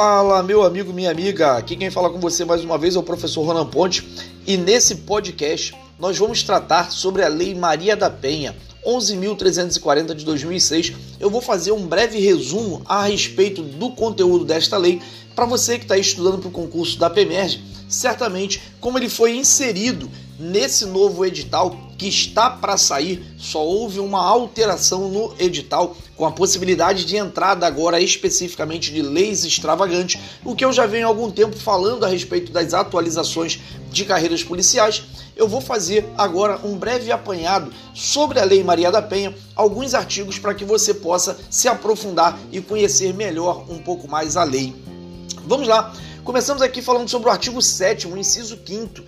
Fala, meu amigo, minha amiga. Aqui quem fala com você mais uma vez é o professor Ronan Ponte e nesse podcast nós vamos tratar sobre a Lei Maria da Penha 11.340 de 2006. Eu vou fazer um breve resumo a respeito do conteúdo desta lei para você que está estudando para o concurso da PEMERG, certamente como ele foi inserido nesse novo edital que está para sair, só houve uma alteração no edital com a possibilidade de entrada agora especificamente de leis extravagantes, o que eu já venho há algum tempo falando a respeito das atualizações de carreiras policiais. Eu vou fazer agora um breve apanhado sobre a Lei Maria da Penha, alguns artigos para que você possa se aprofundar e conhecer melhor um pouco mais a lei. Vamos lá. Começamos aqui falando sobre o artigo 7 inciso 5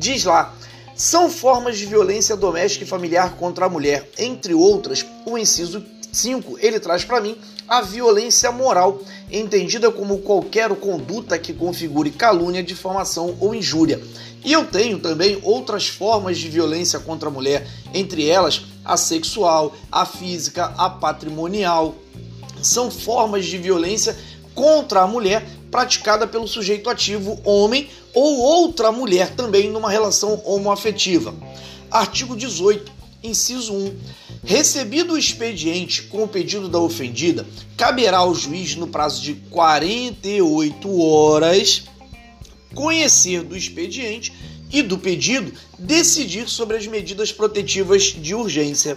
Diz lá: são formas de violência doméstica e familiar contra a mulher, entre outras, o inciso 5, ele traz para mim a violência moral, entendida como qualquer conduta que configure calúnia, difamação ou injúria. E eu tenho também outras formas de violência contra a mulher, entre elas a sexual, a física, a patrimonial. São formas de violência contra a mulher praticada pelo sujeito ativo homem ou outra mulher também numa relação homoafetiva. Artigo 18, inciso 1. Recebido o expediente com o pedido da ofendida, caberá ao juiz, no prazo de 48 horas, conhecer do expediente e do pedido, decidir sobre as medidas protetivas de urgência.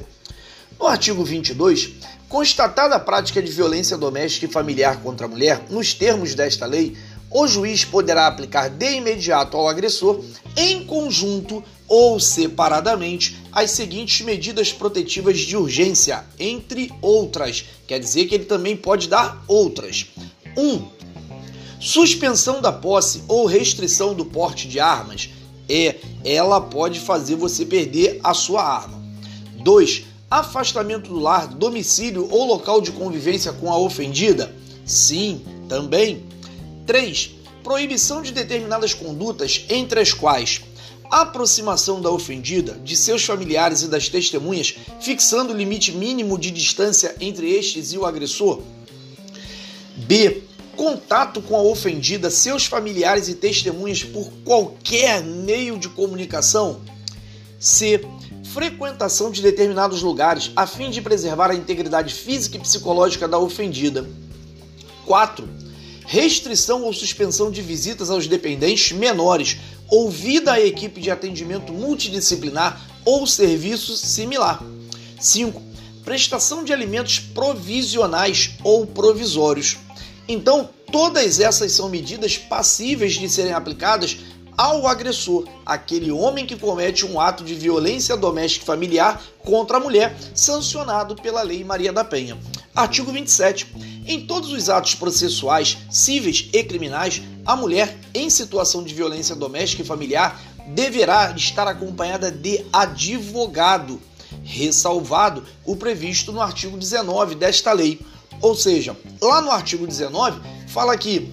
No artigo 22, constatada a prática de violência doméstica e familiar contra a mulher, nos termos desta lei, o juiz poderá aplicar de imediato ao agressor, em conjunto ou separadamente, as seguintes medidas protetivas de urgência, entre outras. Quer dizer que ele também pode dar outras. 1. Um, suspensão da posse ou restrição do porte de armas. É, ela pode fazer você perder a sua arma. 2. Afastamento do lar, domicílio ou local de convivência com a ofendida. Sim, também. 3. Proibição de determinadas condutas, entre as quais aproximação da ofendida, de seus familiares e das testemunhas, fixando o limite mínimo de distância entre estes e o agressor. B. Contato com a ofendida, seus familiares e testemunhas por qualquer meio de comunicação. C. Frequentação de determinados lugares a fim de preservar a integridade física e psicológica da ofendida. 4 restrição ou suspensão de visitas aos dependentes menores, ouvida a equipe de atendimento multidisciplinar ou serviço similar. 5. Prestação de alimentos provisionais ou provisórios. Então, todas essas são medidas passíveis de serem aplicadas ao agressor, aquele homem que comete um ato de violência doméstica familiar contra a mulher, sancionado pela Lei Maria da Penha. Artigo 27. Em todos os atos processuais, cíveis e criminais, a mulher em situação de violência doméstica e familiar deverá estar acompanhada de advogado, ressalvado o previsto no artigo 19 desta lei. Ou seja, lá no artigo 19 fala que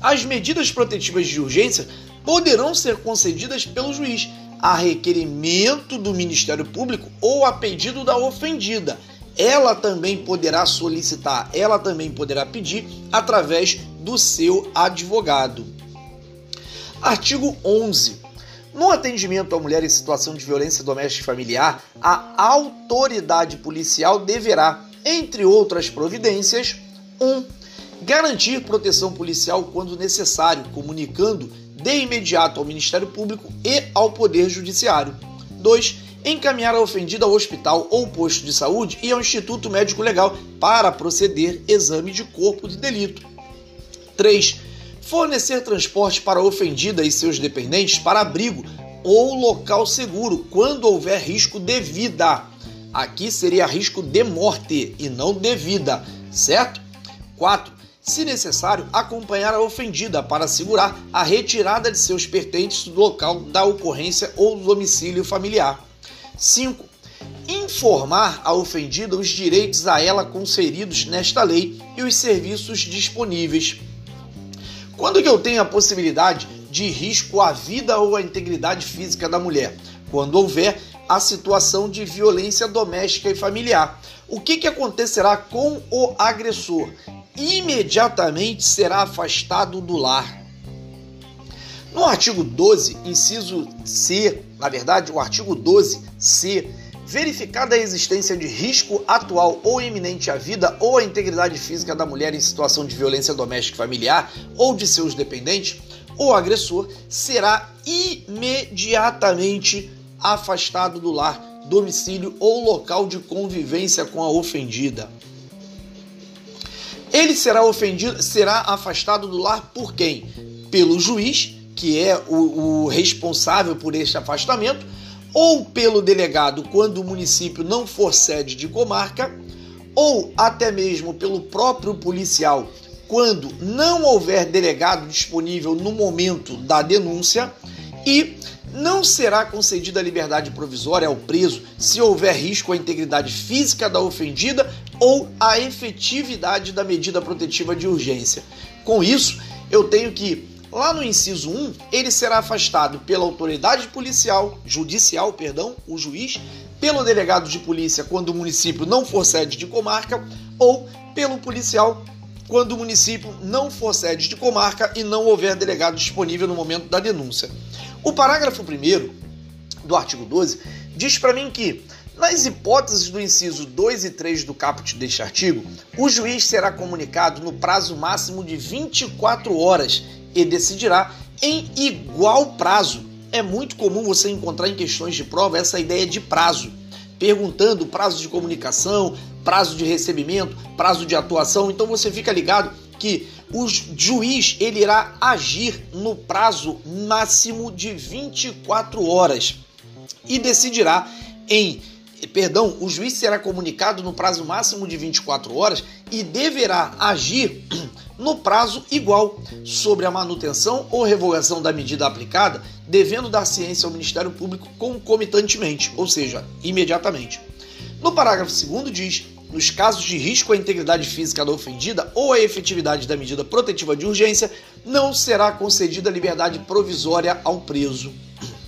as medidas protetivas de urgência poderão ser concedidas pelo juiz a requerimento do Ministério Público ou a pedido da ofendida ela também poderá solicitar, ela também poderá pedir através do seu advogado. Artigo 11. No atendimento à mulher em situação de violência doméstica e familiar, a autoridade policial deverá, entre outras providências, 1. Um, garantir proteção policial quando necessário, comunicando de imediato ao Ministério Público e ao Poder Judiciário. 2 encaminhar a ofendida ao hospital ou posto de saúde e ao Instituto Médico Legal para proceder exame de corpo de delito. 3. Fornecer transporte para a ofendida e seus dependentes para abrigo ou local seguro quando houver risco de vida. Aqui seria risco de morte e não de vida, certo? 4. Se necessário, acompanhar a ofendida para assegurar a retirada de seus pertences do local da ocorrência ou do domicílio familiar. 5. Informar a ofendida os direitos a ela conferidos nesta lei e os serviços disponíveis. Quando que eu tenho a possibilidade de risco à vida ou à integridade física da mulher? Quando houver a situação de violência doméstica e familiar. O que, que acontecerá com o agressor? Imediatamente será afastado do lar. No artigo 12, inciso C, na verdade, o artigo 12C, verificada a existência de risco atual ou iminente à vida ou à integridade física da mulher em situação de violência doméstica e familiar ou de seus dependentes, o agressor será imediatamente afastado do lar, domicílio ou local de convivência com a ofendida. Ele será ofendido, será afastado do lar por quem? Pelo juiz, que é o, o responsável por este afastamento, ou pelo delegado quando o município não for sede de comarca, ou até mesmo pelo próprio policial quando não houver delegado disponível no momento da denúncia e não será concedida liberdade provisória ao preso se houver risco à integridade física da ofendida ou à efetividade da medida protetiva de urgência. Com isso, eu tenho que Lá no inciso 1, ele será afastado pela autoridade policial, judicial, perdão, o juiz, pelo delegado de polícia quando o município não for sede de comarca ou pelo policial quando o município não for sede de comarca e não houver delegado disponível no momento da denúncia. O parágrafo 1 do artigo 12 diz para mim que, nas hipóteses do inciso 2 e 3 do caput deste artigo, o juiz será comunicado no prazo máximo de 24 horas e decidirá em igual prazo. É muito comum você encontrar em questões de prova essa ideia de prazo, perguntando prazo de comunicação, prazo de recebimento, prazo de atuação. Então você fica ligado que o juiz ele irá agir no prazo máximo de 24 horas e decidirá em perdão, o juiz será comunicado no prazo máximo de 24 horas e deverá agir no prazo igual sobre a manutenção ou revogação da medida aplicada, devendo dar ciência ao Ministério Público concomitantemente, ou seja, imediatamente. No parágrafo 2 diz: nos casos de risco à integridade física da ofendida ou à efetividade da medida protetiva de urgência, não será concedida liberdade provisória ao preso.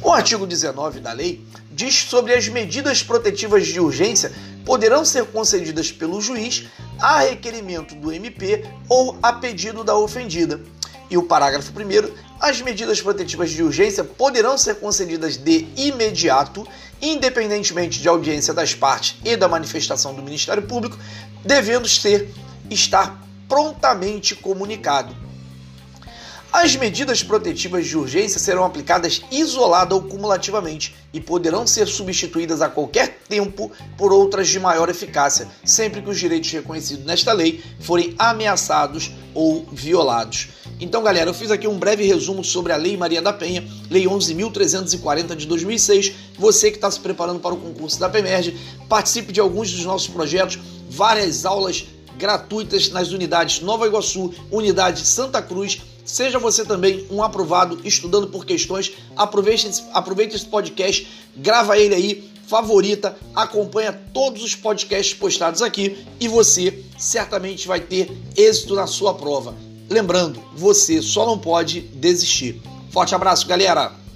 O artigo 19 da lei diz sobre as medidas protetivas de urgência poderão ser concedidas pelo juiz a requerimento do MP ou a pedido da ofendida. E o parágrafo 1 as medidas protetivas de urgência poderão ser concedidas de imediato, independentemente de audiência das partes e da manifestação do Ministério Público, devendo ser estar prontamente comunicado. As medidas protetivas de urgência serão aplicadas isolada ou cumulativamente e poderão ser substituídas a qualquer tempo por outras de maior eficácia, sempre que os direitos reconhecidos nesta lei forem ameaçados ou violados. Então, galera, eu fiz aqui um breve resumo sobre a Lei Maria da Penha, Lei 11.340 de 2006. Você que está se preparando para o concurso da PEMERG, participe de alguns dos nossos projetos, várias aulas gratuitas nas unidades Nova Iguaçu, unidade Santa Cruz. Seja você também um aprovado estudando por questões. Aproveite, aproveite esse podcast, grava ele aí, favorita, acompanha todos os podcasts postados aqui e você certamente vai ter êxito na sua prova. Lembrando, você só não pode desistir. Forte abraço, galera!